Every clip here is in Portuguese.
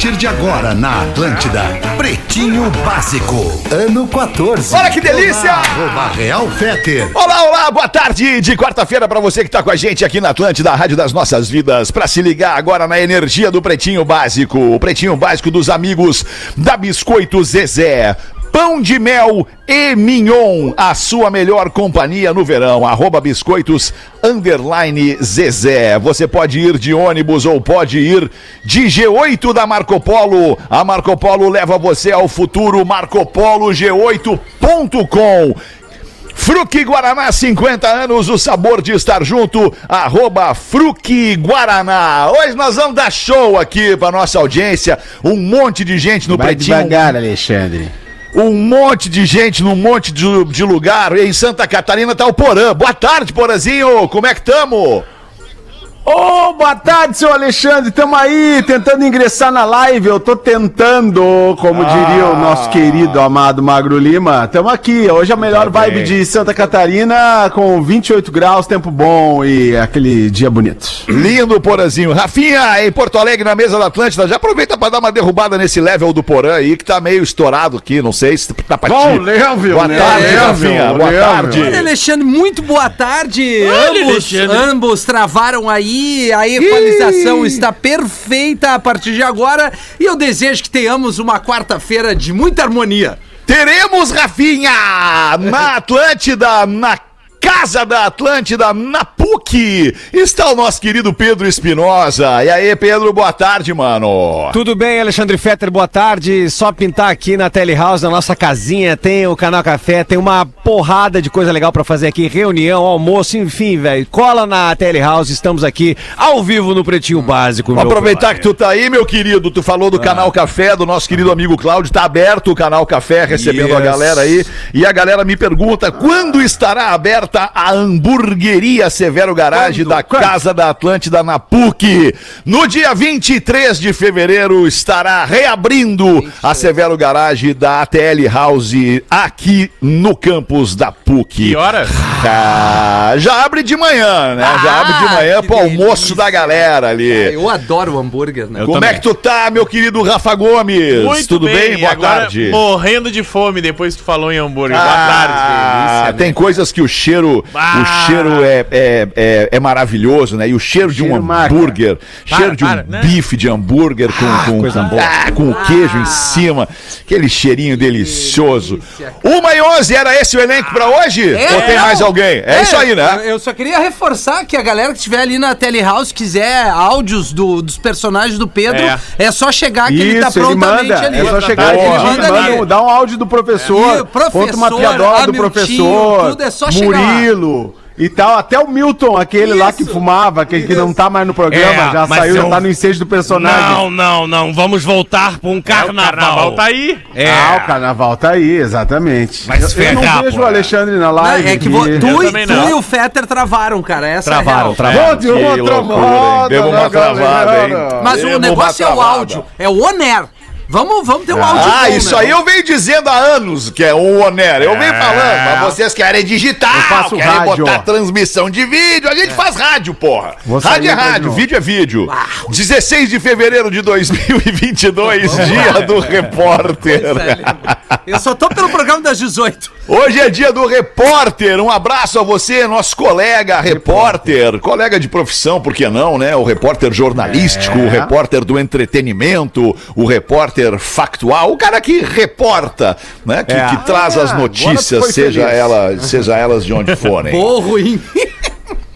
A partir de agora na Atlântida, Pretinho Básico, ano 14. Olha que delícia! Arroba Real Feter. Olá, olá, boa tarde de quarta-feira pra você que tá com a gente aqui na Atlântida, a Rádio das Nossas Vidas, pra se ligar agora na energia do Pretinho Básico, o Pretinho Básico dos amigos da Biscoito Zezé. Pão de mel e mignon, a sua melhor companhia no verão. Arroba biscoitos, underline Zezé. Você pode ir de ônibus ou pode ir de G8 da Marco Polo. A Marco Polo leva você ao futuro. MarcoPolo.g8.com. Fruque Guaraná, 50 anos, o sabor de estar junto, arroba Fruque Guaraná. Hoje nós vamos dar show aqui pra nossa audiência, um monte de gente no Vai Pretinho. devagar, Alexandre. Um monte de gente num monte de, de lugar. Em Santa Catarina tá o Porã. Boa tarde, Porãzinho. Como é que tamo? Ô, boa tarde, seu Alexandre. Tamo aí tentando ingressar na live. Eu tô tentando, como diria o nosso querido amado Magro Lima. Tamo aqui. Hoje é a melhor Tá vibe bem. de Santa Catarina, com 28 graus, tempo bom e aquele dia bonito. Lindo, Porãzinho. Rafinha, em Porto Alegre, na mesa da Atlântida. Já aproveita pra dar uma derrubada nesse level do Porã aí, que tá meio estourado aqui. Não sei se tá pra Bom, ti. Level, Boa né? tarde, Level, Rafinha. Boa Level. tarde. Olha, Alexandre, muito boa tarde. Olha, ambos, Alexandre. ambos travaram aí, a equalização está perfeita a partir de agora e eu desejo que tenhamos uma quarta-feira de muita harmonia. Teremos, Rafinha, na Atlântida, na Casa da Atlântida, na PUC, está o nosso querido Pedro Espinosa. E aí, Pedro, boa tarde, mano. Tudo bem, Alexandre Fetter, boa tarde. Só pintar aqui na Telehouse, na nossa casinha, tem o Canal Café, tem uma porrada de coisa legal pra fazer aqui, reunião, almoço, enfim, velho. Cola na Telehouse, estamos aqui ao vivo no Pretinho Básico. Vou aproveitar que tu tá aí, meu querido. Tu falou do canal Café, do nosso querido amigo Cláudio. Tá aberto o canal Café, recebendo a Yes. galera aí. E a galera me pergunta quando estará aberta a hamburgueria Severo Garage da Casa da Atlântida na PUC. No dia 23 de fevereiro estará reabrindo a Severo Garage da ATL House aqui no campus da PUC. Que horas? Ah, já abre de manhã, né? já Ah, abre de manhã pro almoço delícia. da galera ali. Eu adoro o hambúrguer, né? Como é que tu tá, meu querido Rafa Gomes? Muito Tudo bem? e Boa agora tarde. Morrendo de fome depois que tu falou em hambúrguer. Boa Ah, tarde. delícia, tem né? coisas que o cheiro, Ah. o cheiro é, é, é, é maravilhoso, né? E o cheiro de um hambúrguer, Para, cheiro de um para, né? bife de hambúrguer com, com, coisa com, boa. ah, com o queijo em cima, aquele cheirinho delicioso. delícia. Uma e onze, era esse o elenco pra hoje? É, Ou tem mais alguém? É, isso aí, né? eu só queria reforçar que a galera que estiver ali na Telehouse quiser áudios do- dos personagens do Pedro, é, É. só chegar que ele tá Isso, ele prontamente manda. ali. É só chegar Ele aqui, manda manda, ali. um- dá um áudio do professor, E professor, conta uma piadola do professor, tudo é só chegar. Murilo e tal. Até o Milton, aquele lá que Isso. fumava, que, que não tá mais no programa, É, já mas saiu, já eu- tá no ensejo do personagem. Não, não, não. Vamos voltar pra um É, o carnaval. carnaval tá aí. É. Ah, o carnaval tá aí, exatamente. Se eu, eu não vejo o Alexandre na Não, live. é que vo- tu, e, tu não. e o Fetter travaram, cara. Essa Travaram, é a real. travaram. Deu uma loucura, hein? travada Deu uma travada, hein? Mas Deu o uma negócio é o áudio, é o on-air. Vamos, vamos ter um áudio Ah, bom, isso né? aí eu venho dizendo há anos que é o Oner. Eu venho falando, mas vocês querem faço querem rádio, botar transmissão de vídeo. A gente faz rádio, porra. Vou rádio é de rádio, vídeo é vídeo. 16 de fevereiro de 2022, dia do repórter. É. Eu só tô pelo programa das 18. Hoje é dia do repórter. Um abraço a você, nosso colega repórter, colega de profissão, por que não, né? O repórter jornalístico, É. o repórter do entretenimento, o repórter factual, o cara que reporta, né? Que, É. que traz Ah, as notícias, seja, feliz. ela, seja elas de onde forem. Pô, ruim.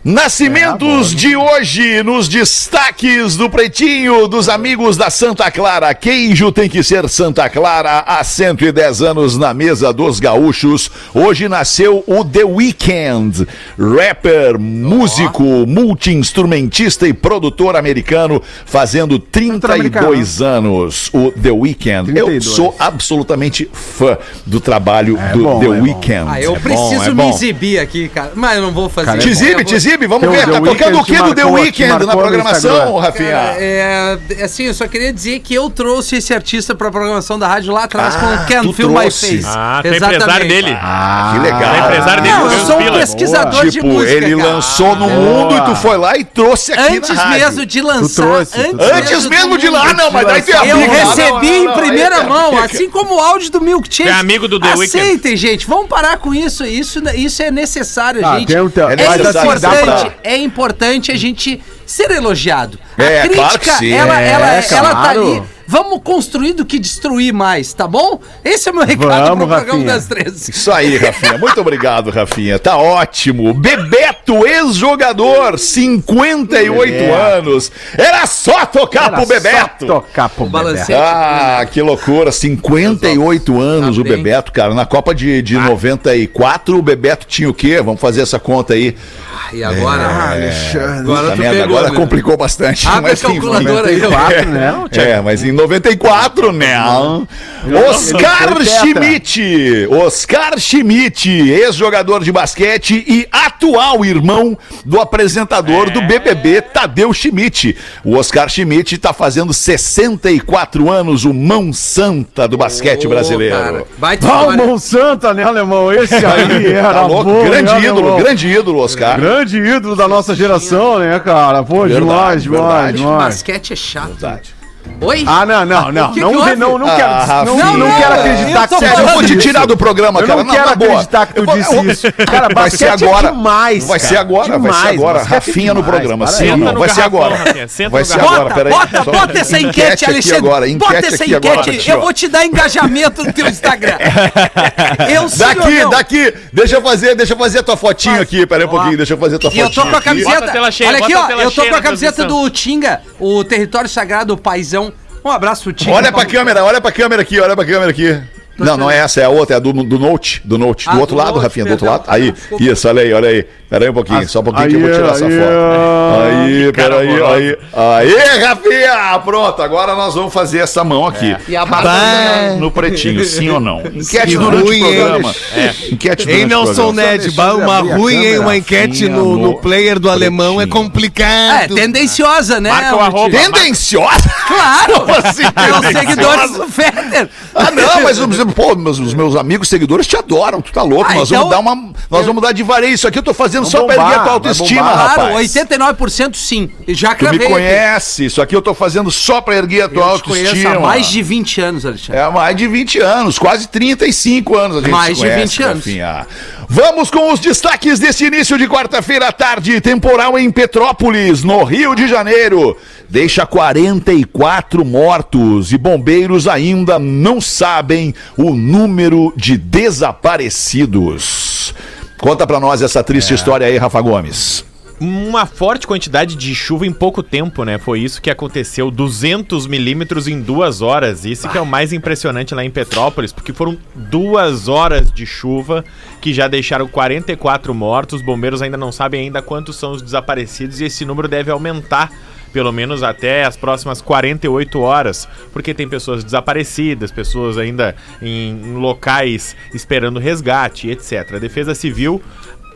Nascimentos de hoje nos destaques do Pretinho dos amigos da Santa Clara. Queijo tem que ser Santa Clara há 110 anos na mesa dos gaúchos. Hoje nasceu o The Weeknd, rapper, músico, multi-instrumentista e produtor americano, fazendo 32 anos. O The Weeknd. Eu 32. sou absolutamente fã do trabalho É do bom, The é. Weeknd. Ah, eu É bom, preciso é me bom. exibir aqui, cara. Mas eu não vou fazer Cara, isso. Te exibe, te exibe, vamos ver. Tá tocando o que do The Weeknd na programação. Rafinha? Cara, é, assim, eu só queria dizer que eu trouxe esse artista pra programação da rádio lá atrás Ah, com o Can't Feel My. Face. Ah, é empresário dele. Ah, que É legal. empresário dele, Não, eu sou um pesquisador de Tipo, música, ele cara. lançou no Boa. mundo e tu foi lá e trouxe aqui Antes mesmo de lançar. trouxe, antes, mesmo de lá, não, mas daí tem a Eu recebi em primeira mão, assim como o áudio do Milkshake. É amigo do The Weeknd. Aceitem, gente. Vamos parar com isso. Isso, isso é necessário, Ah, gente. é, assim, importante, é importante a gente ser elogiado. É, a crítica, claro ela, ela, É, ela tá claro. ali. Vamos construir do que destruir mais, tá bom? Esse é o meu recado Vamos, pro programa Rafinha. das três. Isso aí, Rafinha. Muito obrigado, Rafinha. Tá ótimo. Bebeto, ex-jogador, 58 Bebeto. anos. Era só tocar Era pro só Bebeto. tocar pro. Bebeto. Ah, que loucura. 58 anos Tá o. Bebeto, cara. Na Copa de, de 94, o Bebeto tinha o quê? Vamos fazer essa conta aí. E agora? Alexandre. Agora pegou, agora né? complicou bastante. Abre a mas enfim. calculadora aí. 94, né? É, mas em 94, né? Oscar foi Schmidt. Oscar Schmidt, ex-jogador de basquete e atual irmão do apresentador do BBB, Tadeu Schmidt. O Oscar Schmidt tá fazendo 64 anos, o mão santa do basquete Ô, brasileiro. cara, Baita Ah, o história. Monsanto, né, alemão? Esse aí era Tá louco? bom, grande né, ídolo, alemão? grande ídolo, Oscar. Grande ídolo da nossa geração, né, cara? Pô, Verdade, demais, demais, verdade. demais. Basquete é chato. Verdade. Oi? Ah, não, não, não. que não, que não, não, não Ah, quero, não, não, Não, quero eu acreditar que Sério, eu vou te isso. tirar do programa, Eu cara. não na quero boa. acreditar que tu Eu disse eu vou- isso. Cara, vai ser é agora. demais, Vai ser agora, vai ser Demais, agora. é Rafinha no demais, programa. Sim não? no Vai ser agora. Vai ser garrafão. agora, Bota, peraí. bota, bota essa enquete, aqui Alexandre. agora, bota enquete essa aqui agora. enquete. eu vou te dar engajamento no teu Instagram. eu sim Daqui, não? daqui, deixa eu fazer, deixa eu fazer a tua fotinho aqui, peraí um pouquinho, deixa eu fazer a tua E eu tô com a camiseta. Olha aqui, ó. Eu tô com a camiseta do Tinga, o território sagrado, o paizão. Um abraço Tinga. Olha pra câmera, olha pra câmera aqui, olha pra câmera aqui. Não, não é essa, é a outra, é a do, do Note, do Note, do Ah, outro do lado, Note, Rafinha, do outro perdão. lado. Aí, Desculpa. isso, olha aí, olha aí. Pera aí um pouquinho, só um pouquinho que eu vou tirar essa aí, foto. Aí, peraí, horroroso. aí. Aí, Rafinha! Pronto, agora nós vamos fazer essa mão aqui. E a Rafinha no pretinho, sim ou não? Enquete durante o ruim, programa. É. Enquete Hein, durante o Nelson programa. Ned, uma ruim, hein? Uma enquete no, no no player do alemão é pretinho. É, complicado. tendenciosa, né? Marca o arroba. Tendenciosa? Claro! Como assim, É os seguidores do Fetter. Ah, não, mas os, pô, meus, os meus amigos seguidores te adoram, tu tá louco. Ah, nós então- vamos dar uma. Nós vamos dar de vareio. Isso aqui eu tô fazendo só pra bombar, erguer a tua autoestima, bombar. Claro, rapaz. 89% sim. Já Tu me conhece, isso aqui eu tô fazendo só pra erguer a tua Eu te autoestima. há mais de 20 anos, Alexandre. É há mais de 20 anos, quase 35 anos a gente Mais se de conhece, 20 anos. Rafinha. Vamos com os destaques desse início de quarta-feira à tarde. Temporal em Petrópolis, no Rio de Janeiro. Deixa 44 mortos e bombeiros ainda não sabem o número de desaparecidos. Conta pra nós essa triste É. história aí, Rafa Gomes. Uma forte quantidade de chuva em pouco tempo, né? Foi isso que aconteceu. 200 milímetros em duas horas. Isso que é o mais impressionante lá em Petrópolis, porque foram duas horas de chuva que já deixaram 44 mortos. Os bombeiros ainda não sabem ainda quantos são os desaparecidos e esse número deve aumentar pelo menos até as próximas 48 horas, porque tem pessoas desaparecidas, pessoas ainda em, locais esperando resgate, etc. A Defesa Civil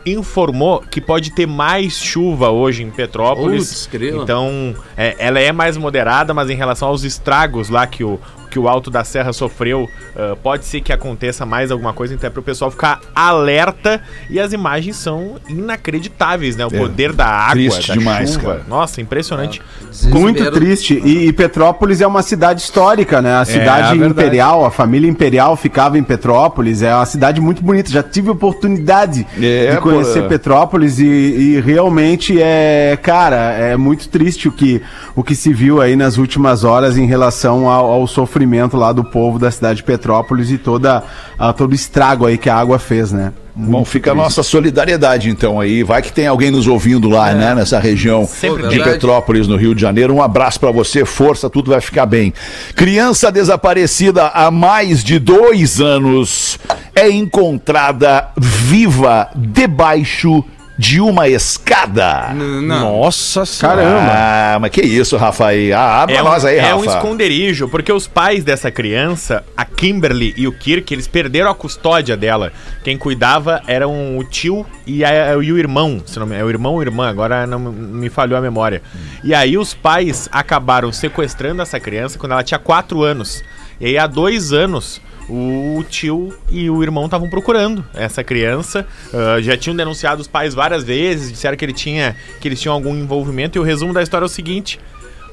informou que pode ter mais chuva hoje em Petrópolis. Grila. então, é, ela é mais moderada, mas em relação aos estragos lá que o, que o Alto da Serra sofreu, ah, pode ser que aconteça mais alguma coisa, então é para o pessoal ficar alerta. E as imagens são inacreditáveis, né? O poder da água, triste da demais, chuva. cara. Nossa, impressionante. Muito triste. E, e Petrópolis é uma cidade histórica, né? A cidade verdade. imperial, a família imperial ficava em Petrópolis. É uma cidade muito bonita. Já tive oportunidade É, de conhecer pô. Petrópolis e, e realmente é, cara, é muito triste o que, o que se viu aí nas últimas horas em relação ao, ao sofrimento lá do povo da cidade de Petrópolis e toda, a, todo o estrago aí que a água fez, né? Bom, fica a nossa solidariedade então aí. Vai que tem alguém nos ouvindo lá, né, nessa região Sempre de tem. Petrópolis, no Rio de Janeiro. Um abraço pra você, força, tudo vai ficar bem. Criança desaparecida há mais de dois anos é encontrada viva debaixo de uma escada. N- Não. Nossa senhora. Caramba. Ah, mas que isso, Rafa aí? Ah, abre É, nós aí, um, é Rafa. um esconderijo, porque os pais dessa criança, a Kimberly e o Kirk, eles perderam a custódia dela. Quem cuidava eram o tio e, a- e o irmão, se não me, é o irmão ou irmã, agora não me falhou a memória. E aí os pais acabaram sequestrando essa criança quando ela tinha 4 anos. E aí há dois anos o tio e o irmão estavam procurando essa criança. ah, já tinham denunciado os pais várias vezes, disseram que ele tinha que eles tinham algum envolvimento. E o resumo da história é o seguinte: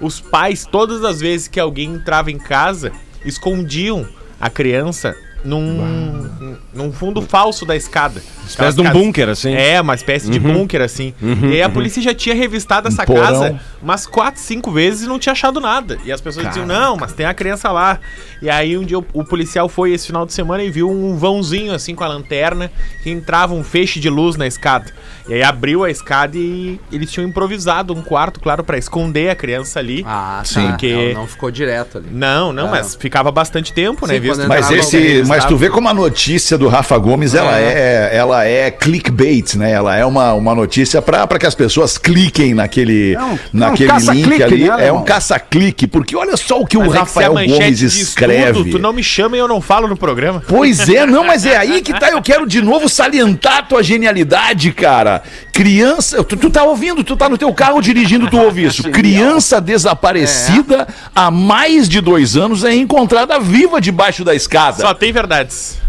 os pais, todas as vezes que alguém entrava em casa, escondiam a criança num, num fundo falso da escada. Espécie de um bunker, assim. É, uma espécie de bunker, assim. e aí a polícia já tinha revistado essa porão. casa umas quatro, cinco vezes e não tinha achado nada. E as pessoas diziam, não, mas tem a criança lá. E aí um dia o, o policial foi esse final de semana e viu um vãozinho, assim, com a lanterna, que entrava um feixe de luz na escada. E aí abriu a escada e eles tinham improvisado um quarto, claro, pra esconder a criança ali. Ah, Sim, tá. porque- Não, não ficou direto ali. Não, não, Ah. mas ficava bastante tempo, né? Sim, visto Mas esse, mas tu vê como a notícia do Rafa Gomes, ela é, ela é clickbait, né? Ela é uma, uma notícia para que as pessoas cliquem naquele, naquele é um link ali. né, é um caça-clique, porque olha só o que Mas o é que Rafael manchete Gomes escreve. tudo, tu não me chama e eu não falo no programa. Pois é, não, mas é aí que tá. Eu quero de novo salientar a tua genialidade, cara. Criança, tu, tu tá ouvindo, tu tá no teu carro dirigindo, tu ouve isso. Criança desaparecida há mais de dois anos é encontrada viva debaixo da escada. Só tem verdades.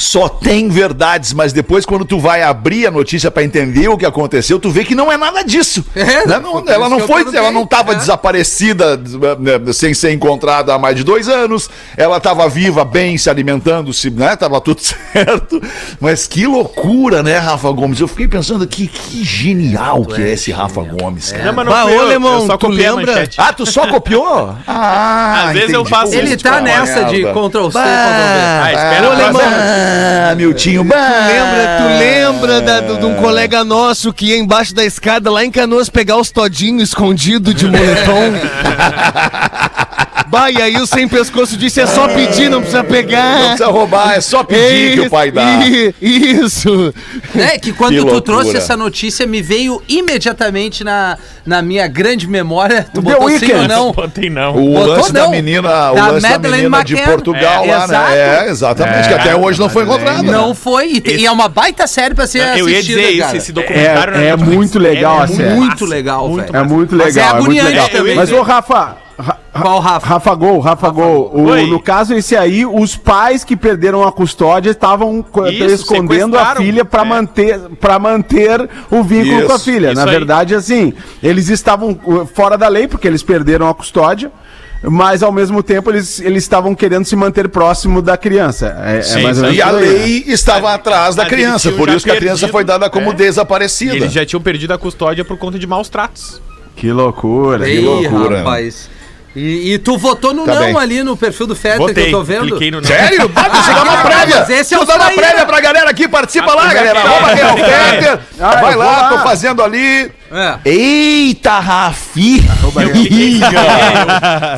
Só tem verdades, mas depois quando tu vai abrir a notícia pra entender o que aconteceu, tu vê que não é nada disso. É, Né? Não- ela não foi, ela não estava É. desaparecida né, sem ser encontrada há mais de dois anos. Ela estava viva, bem, se alimentando, se, né? Tava tudo certo. Mas que loucura, né, Rafa Gomes? Eu fiquei pensando que que genial que é esse Rafa Gomes. cara. Não, mas não Bah, ô, eu, Alemão, eu só tu lembra? Ah, tu só copiou? Ah, Às vezes eu faço Ele isso, tá nessa de. Ctrl C, Ctrl V. Ah, espera Ah, a Ah, Miltinho, bah. Lembra, tu lembra da- do- de um colega nosso que ia embaixo da escada lá em Canoas pegar os todinhos escondido de moletom? bah, e aí o sem pescoço disse: é só pedir, não precisa pegar. Não precisa roubar, é só pedir que o pai dá. Isso. É que quando Que tu loucura. trouxe essa notícia, me veio imediatamente na, na minha grande memória. Tu The botou sim ou não? Botei não. O Botou lance da não. menina, o Da lance da Madeleine menina de McCann. Portugal É, lá, exato. né? É, exatamente, que até hoje não foi encontrada. né? Não foi. E, te- e é uma baita série pra ser Eu ia assistida, dizer isso, cara. esse documentário. É- é Netflix muito legal é a série. Muito legal, velho. É muito Mas é legal, é, muito agoniante legal. também, Mas, né? ô, Rafa. Ra- Qual Rafa? Rafa Gol, Rafa, Gol. O- no caso esse aí, os pais que perderam a custódia estavam escondendo a filha para É. manter para manter o vínculo Isso, com a filha. Na aí. verdade, assim, eles estavam uh, fora da lei porque eles perderam a custódia. Mas ao mesmo tempo eles, eles estavam querendo se manter próximo da criança. É, é Sim, mais ou menos E a aí, né? lei estava atrás da eles criança, por isso que a criança foi dada como É. desaparecida. E eles já tinham perdido a custódia por conta de maus tratos. Que loucura. Ei, loucura. rapaz. E, e tu votou no Tá não bem. ali no perfil do Fetter que eu tô vendo. cliquei no não. Sério? Pá, deixa eu dar uma Ah, prévia. mas esse é Deixa eu o dar uma prévia pra galera aqui. Participa lá, Ah, galera. é. Arroba Real. Fetter. Ah, Vai lá, lá. tô fazendo ali. É. Eita, Rafi! Eu fiquei,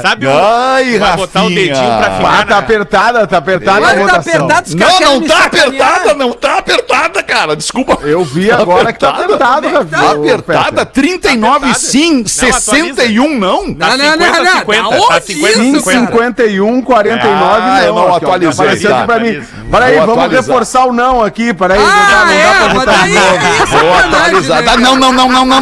sabe Ai, o, botar o dedinho pra ficar. Ah, tá né? apertada, tá apertada é. a votação. Tá apertado, não, não tá apertada, não tá apertada, cara. Desculpa. Eu vi tá agora que tá apertado, Rafi. Tá apertada, 39 tá sim, não, 61 não. Não, tá não, 50, não, não. 50, não. Tá 50, 51, 49 ah, não. Eu não tá atualizei. Apareceu aqui pra mim. Peraí, vamos reforçar o não aqui. Peraí, não tá, dá pra votar não. Vou atualizar. Não, não, não, não, não.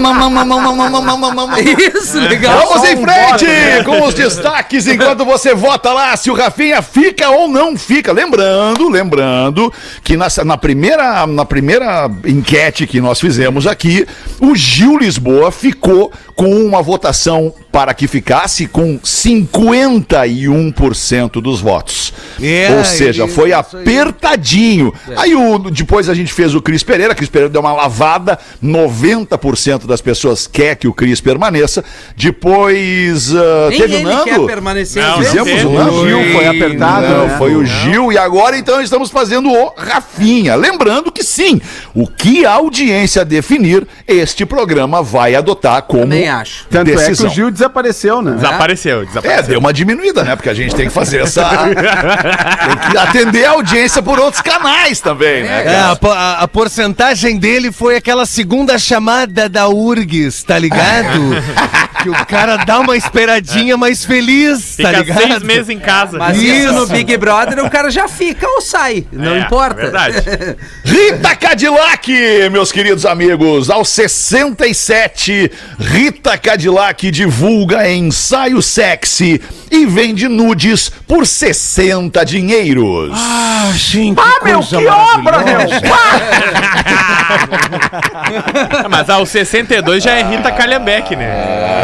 Isso, legal. Vamos em frente né? com os destaques enquanto você vota lá se o Rafinha fica ou não fica. Lembrando, lembrando que na, na, primeira, na primeira enquete que nós fizemos aqui, o Gil Lisboa ficou com uma votação para que ficasse com 51% dos votos. É, Ou seja, isso foi aí. apertadinho. Aí o, depois a gente fez o Cris Pereira, Cris Pereira deu uma lavada, 90% das pessoas quer que o Cris permaneça. Depois ah, Nem teve o Nando. quer permanecer. Não, não Fizemos o Nando. Gil foi apertado, Não, né? foi o Gil e agora então estamos fazendo o Rafinha. Lembrando que sim, o que a audiência definir, este programa vai adotar como acho. Tanto é que decisão. o Gil desapareceu, né? Desapareceu, É, desapareceu. deu uma diminuída, né? Porque a gente tem que fazer essa. tem que atender a audiência por outros canais também, né? É, cara? a, a- a porcentagem dele foi aquela segunda chamada da URGS, tá ligado? que o cara dá uma esperadinha mais feliz, tá Fica ligado? seis meses em casa. Mas isso. Isso. no Big Brother o cara já fica ou sai. Não É, importa. verdade. Rita Cadillac, meus queridos amigos, aos 67, Rita Cadillac divulga ensaio sexy e vende nudes por 60 dinheiros. Ah, que Ah, meu, coisa que obra, meu! Mas aos 62 já é Rita Calhambeck, né?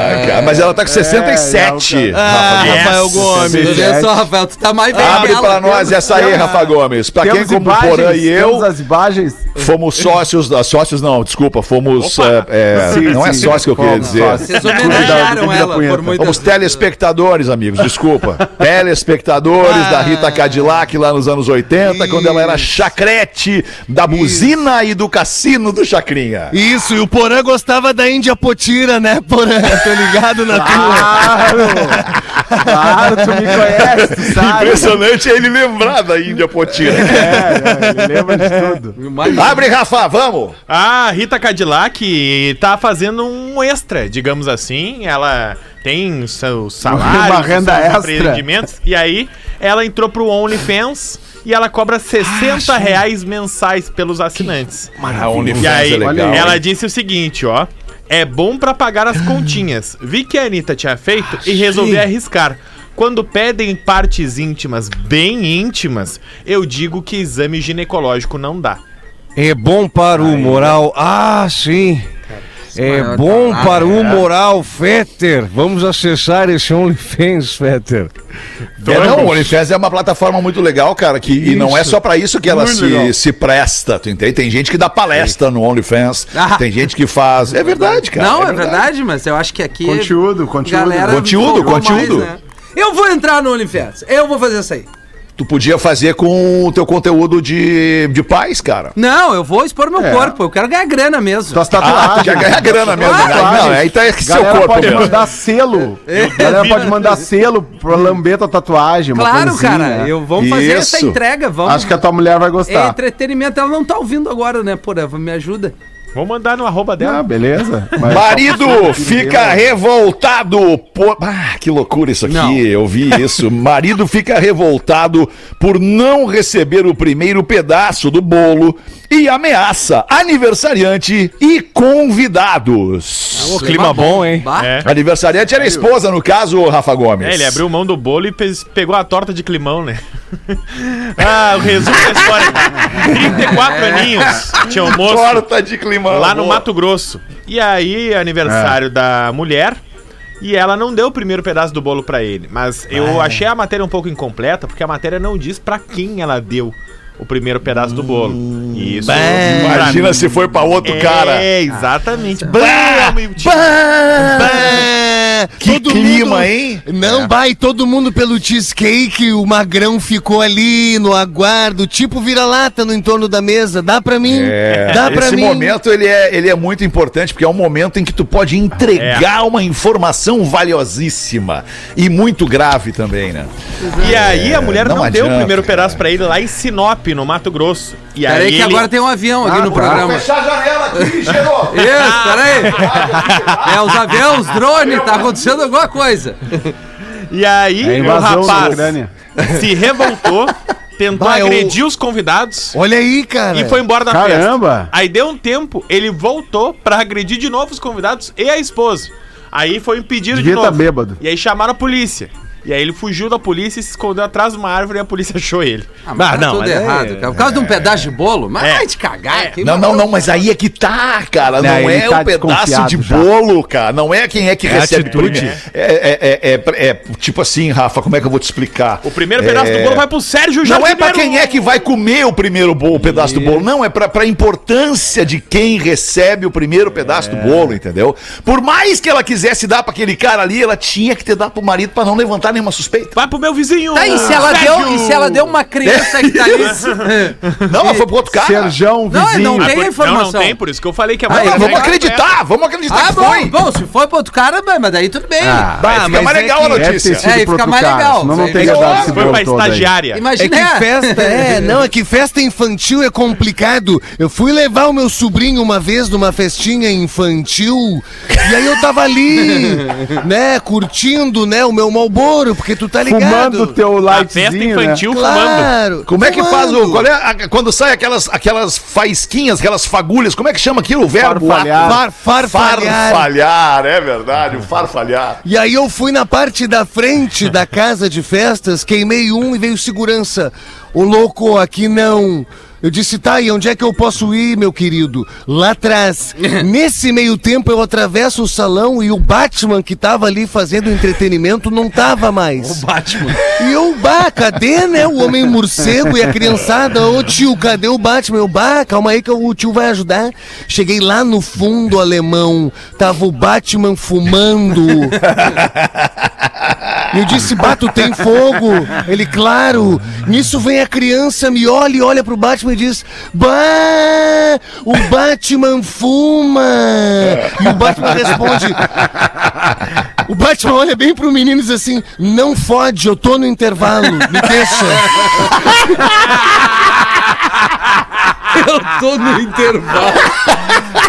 Ah, cara, mas ela tá com 67. Ah, Yes. Rafael Gomes. Olha só, Rafael, tu tá mais bem Abre dela, pra nós essa aí, Rafa Gomes. Pra quem como o imagens, Porã e eu as imagens. fomos sócios, da- sócios não, desculpa, fomos, é, é, Sim, não é sim, sócio que eu queria dizer. sócios. Vocês homenagearam ela por muito Fomos telespectadores, amigos, desculpa. telespectadores da Rita Cadillac lá nos anos 80, quando ela era chacrete da buzina e do cassino do Chacrinha. Isso, e o Porã gostava da Índia Potira, né, Porã? Ligado na tua. Claro! Claro, tu me conhece, tu sabe? Impressionante ele lembrar da Índia Potira. É, é, ele lembra de tudo. Abre, Rafa, vamos! A Rita Cadillac tá fazendo um extra, digamos assim. Ela tem seu salário, Uma renda seus extra. empreendimentos. E aí, ela entrou pro OnlyFans e ela cobra 60 reais mensais pelos assinantes. A OnlyFans E aí, é legal. ela hein? disse o seguinte, ó. É bom pra pagar as continhas. Vi que a Anitta tinha feito e resolvi arriscar. Quando pedem partes íntimas, bem íntimas, eu digo que exame ginecológico não dá. É bom para o moral. Ah, sim. É bom para o moral, Fetter. Vamos acessar esse OnlyFans, Fetter. É, não, o OnlyFans é uma plataforma muito legal, cara, que, e não é só pra isso que ela Muito se, legal. se presta, tu entende? Tem gente que dá palestra no OnlyFans, Ah. tem gente que faz... É verdade, cara. Não, é verdade, mas eu acho que aqui. Conteúdo, conteúdo. Galera Conteúdo, conteúdo. né? Eu vou entrar no OnlyFans. Eu vou fazer isso aí. Tu podia fazer com o teu conteúdo de, de paz, cara. Não, eu vou expor meu É. corpo. Eu quero ganhar grana mesmo. Tuas Ah, tu tatuagens. quer ganhar grana mesmo. Ah. Não, aí tá esse seu Galera corpo pode mesmo. mandar selo. Galera pode mandar selo pra lamber tua tatuagem. Claro, assim, cara. né? Eu vamos fazer essa Isso. entrega. Vamos. Acho que a tua mulher vai É gostar. entretenimento. Ela não tá ouvindo agora, né? Porra, me ajuda. Vou mandar no arroba Ah, dela. beleza. Mas- Marido fica revoltado por. Ah, que loucura isso aqui. Não. Eu vi isso. Marido fica revoltado por não receber o primeiro pedaço do bolo e ameaça aniversariante e convidados. Ô, clima bom, hein? É. Aniversariante era a esposa, no caso, Rafa Gomes. É, ele abriu mão do bolo e pegou a torta de climão, né? ah, o resumo da história. 34 aninhos, tinha um moço Torta de climão. Lá no boa. Mato Grosso. E aí, aniversário da mulher. E ela não deu o primeiro pedaço do bolo pra ele. Mas eu achei a matéria um pouco incompleta, porque a matéria não diz pra quem ela deu o primeiro pedaço do bolo. Isso. pra Imagina mim- se foi pra outro cara. É, exatamente. Bah, Bah, Bah, Que clima, hein? Não, vai, todo mundo pelo cheesecake, o magrão ficou ali no aguardo, tipo vira-lata no entorno da mesa. Dá pra mim? É, Dá pra esse mim? momento ele é, ele é muito importante porque é um momento em que tu pode entregar uma informação valiosíssima e muito grave também, né? E aí a mulher não não, deu o adianta, primeiro cara. pedaço pra ele lá em Sinop, no Mato Grosso. E Peraí aí que ele... agora tem um avião aqui no programa. Fechar a janela aqui, chegou! Isso, peraí. É os aviões, os drones, tá acontecendo alguma coisa. E aí É o rapaz se revoltou, tentou Vai, eu- agredir os convidados Olha aí, cara. e foi embora da Caramba. festa. Aí deu um tempo, ele voltou pra agredir de novo os convidados e a esposa. Aí foi impedido Devia de tá novo. bêbado. E aí chamaram a polícia. E aí ele fugiu da polícia e se escondeu atrás de uma árvore e a polícia achou ele. Ah, mas Ah, tá não, tudo mas é- errado, cara. Por causa de um pedaço de bolo? Mas É. vai te cagar. quem Não, não, não, mas aí é que tá, cara. Não, Não, é tá o pedaço desconfiado de já. bolo, cara. Não é quem é que recebe atitude. primeiro. É, é, é, é- é tipo assim, Rafa, como é que eu vou te explicar? O primeiro pedaço É, do bolo vai pro Sérgio Não é Jardineiro. pra quem é que vai comer o primeiro bolo, o pedaço do bolo. Não, é pra, pra importância de quem recebe o primeiro pedaço do bolo, entendeu? Por mais que ela quisesse dar pra aquele cara ali, ela tinha que ter dado pro marido pra não levantar nenhuma suspeita. Vai pro meu vizinho. Tá, e se ela Sérgio. deu, e se ela deu uma criança que tá ali. Não, ela foi pro outro cara. Serjão, Não, vizinho. não tem Não, informação. não tem, por isso que eu falei que a Ah, mulher vamos vai- acreditar, vamos acreditar Ah, que bom, foi. bom, se foi pro outro cara, bem, mas daí tudo bem. Ah, Aí fica mais legal a ter notícia. É, fica mais legal. não Aí teria fica- dado esse Foi pra aí. estagiária. É Imagina. que festa, é, não, é que festa infantil é complicado. Eu fui levar o meu sobrinho uma vez numa festinha infantil e aí eu tava ali, né, curtindo, né, o meu malboro, porque tu tá ligado. Fumando o teu A festa lightzinho, né? infantil fumando. Claro. Como é que fumando. faz o. Qual é a- quando sai aquelas, aquelas faísquinhas, aquelas fagulhas, como é que chama aquilo? O verbo? Farfalhar. Far, farfalhar. Farfalhar, é verdade, o farfalhar. E aí eu fui na parte da frente da casa de festas, queimei um e veio segurança. Ô louco, aqui não. Eu disse, tá, e onde é que eu posso ir, meu querido? Lá atrás. Nesse meio tempo eu atravesso o salão e o Batman que tava ali fazendo entretenimento não tava mais. O Batman. E eu, bah, cadê, né? O homem morcego e a criançada. Ô tio, cadê o Batman? Eu, bah, calma aí que o tio vai ajudar. Cheguei lá no fundo alemão, tava o Batman fumando. Eu disse, Bato, tem fogo? Ele, claro. Nisso vem a criança, me olha e olha pro Batman e diz, Bah, o Batman fuma. E o Batman responde, o Batman olha bem pro menino e diz assim, não fode, eu tô no intervalo, me deixa. Eu tô no intervalo.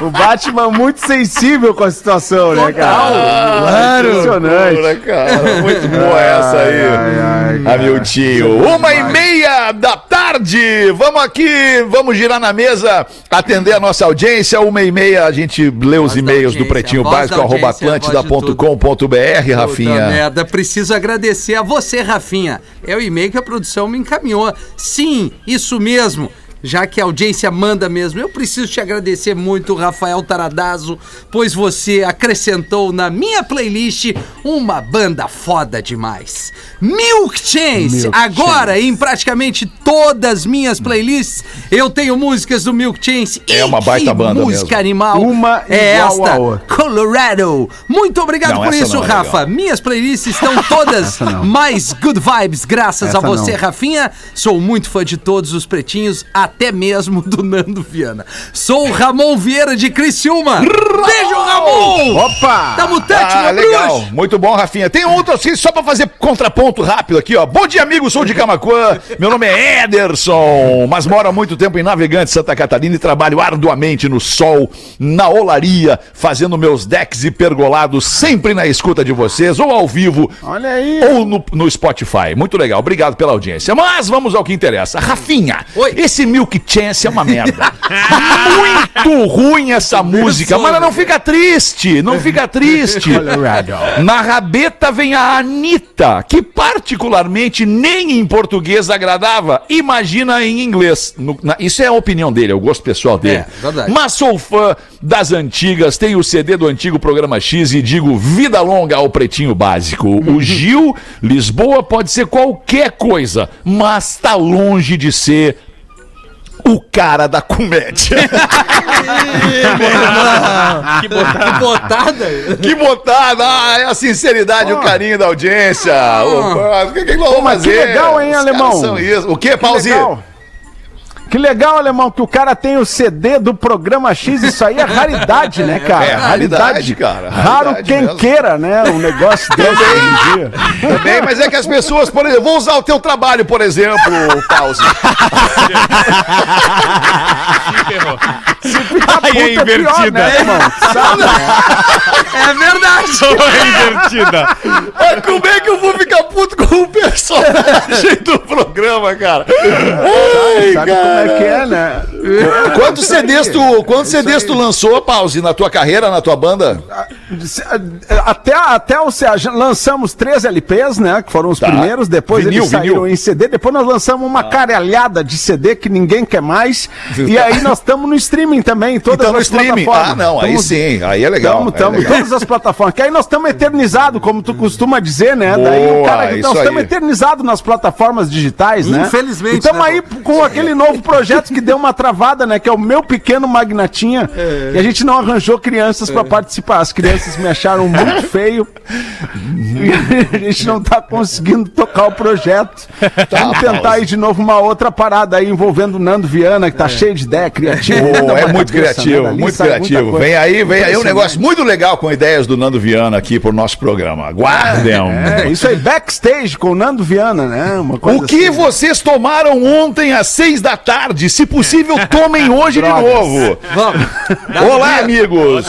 O Batman muito sensível com a situação, né, cara? Claro. Impressionante. Loucura, cara. Muito boa essa aí. Amiltinho. Uma e meia da tarde. Vamos aqui, vamos girar na mesa, atender a nossa audiência. Uma e meia a gente lê os e-mails do Pretinho Básico, arroba atlântida.com.br, Rafinha. merda, preciso agradecer a você, Rafinha. É o e-mail que a produção me encaminhou. Sim, isso mesmo. Já que a audiência manda mesmo, eu preciso te agradecer muito, Rafael Taradazo, pois você acrescentou na minha playlist uma banda foda demais. Milk Chance! Milk Agora, em praticamente todas minhas playlists, eu tenho músicas do Milk Chance. É E uma baita banda música mesmo. animal. Uma é esta. Colorado. Muito obrigado Não, por isso, é Rafa. legal. Minhas playlists estão todas mais good vibes, graças Essa a você, não. Rafinha. Sou muito fã de todos os pretinhos, até mesmo do Nando Viana. Sou o Ramon Vieira de Criciúma. Beijo, Ramon! Opa! Tá mutante, Ah, meu legal. bruxo! Muito bom, Rafinha. Tem outro assim, só pra fazer contraponto rápido aqui, ó. Bom dia, amigo. Sou de Camacuã. Meu nome é Ederson, mas moro há muito tempo em Navegante, Santa Catarina e trabalho arduamente no sol, na olaria, fazendo meus decks e pergolados sempre na escuta de vocês, ou ao vivo, Olha aí. ou no, no Spotify. Muito legal. Obrigado pela audiência. Mas vamos ao que interessa. Rafinha, Oi. esse Milk Chance é uma merda. Muito ruim essa música, mas não fica triste, não fica triste. Na rabeta vem a Anitta, que particularmente nem em português agradava. Imagina em inglês. No- na- isso é a opinião dele, é o gosto pessoal dele. É. Mas sou fã das antigas, tenho o CD do antigo programa X e digo vida longa ao Pretinho Básico. O Gil, Lisboa pode ser qualquer coisa, mas tá longe de ser o cara da comédia. Que botar. Que botada! que botada! Ah, é a sinceridade e o carinho da audiência. O que, que nós vamos mas que fazer? legal, hein, Os alemão? São isso. O que, legal. Que legal, alemão, que o cara tem o CD do programa X. Isso aí é raridade, né, cara? É raridade, cara, Raro raridade quem mesmo. queira, né? Um negócio desse hoje em dia. Também, mas é que as pessoas, por exemplo, vou usar o teu trabalho, por exemplo, Pause. ferrou. Puta, Aí é é pior, invertida. né, irmão? Sabe? É verdade! Foi invertida. Mas como é que eu vou ficar puto com o personagem do programa, cara? Ai, Sabe como é que é, né? Quantos CDs tu, quantos CDs tu lançou, Pause, na tua carreira, na tua banda? Até, até o lançamos três LPs, né? Que foram os Tá. primeiros, depois Vinil, eles saíram vinil. Ah. em CD, depois nós lançamos uma caralhada de CD que ninguém quer mais. E aí nós estamos no streaming também, em todas Então no as streaming. plataformas. Ah, não, aí Tamo- sim, aí é legal. Tamo, é todas as plataformas. Que aí nós estamos eternizados, como tu costuma dizer, né? Daí o Boa, cara, nós estamos eternizados nas plataformas digitais, né? Infelizmente, estamos né, aí com aquele novo projeto que deu uma travada, né? Que é o meu pequeno Magnatinha. É. E a gente não arranjou crianças pra participar. As crianças me acharam muito feio. E a gente não tá conseguindo tocar o projeto. Tá, Vamos tentar aí de novo uma outra parada aí envolvendo o Nando Viana, que tá cheio de ideia criativa. Pô, é muito cabeça, criativo, né? Muito criativo. Vem aí, vem aí um negócio muito legal com ideias do Nando Viana aqui pro nosso programa. Aguardem. É, isso aí, backstage com o Nando Viana, né? Uma coisa O que assim. vocês tomaram ontem às seis da tarde? Se possível, tomem hoje de novo. Vamos. Olá, amigos.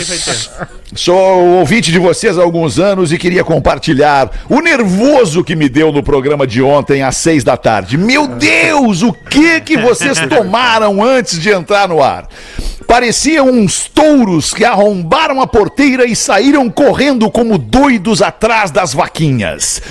Sou ouvinte de vocês há alguns anos e queria compartilhar o nervoso que me deu no programa de ontem às seis da tarde. Meu Deus, o que que vocês tomaram antes de entrar no ar? Pareciam uns touros que arrombaram a porteira e saíram correndo como doidos atrás das vaquinhas.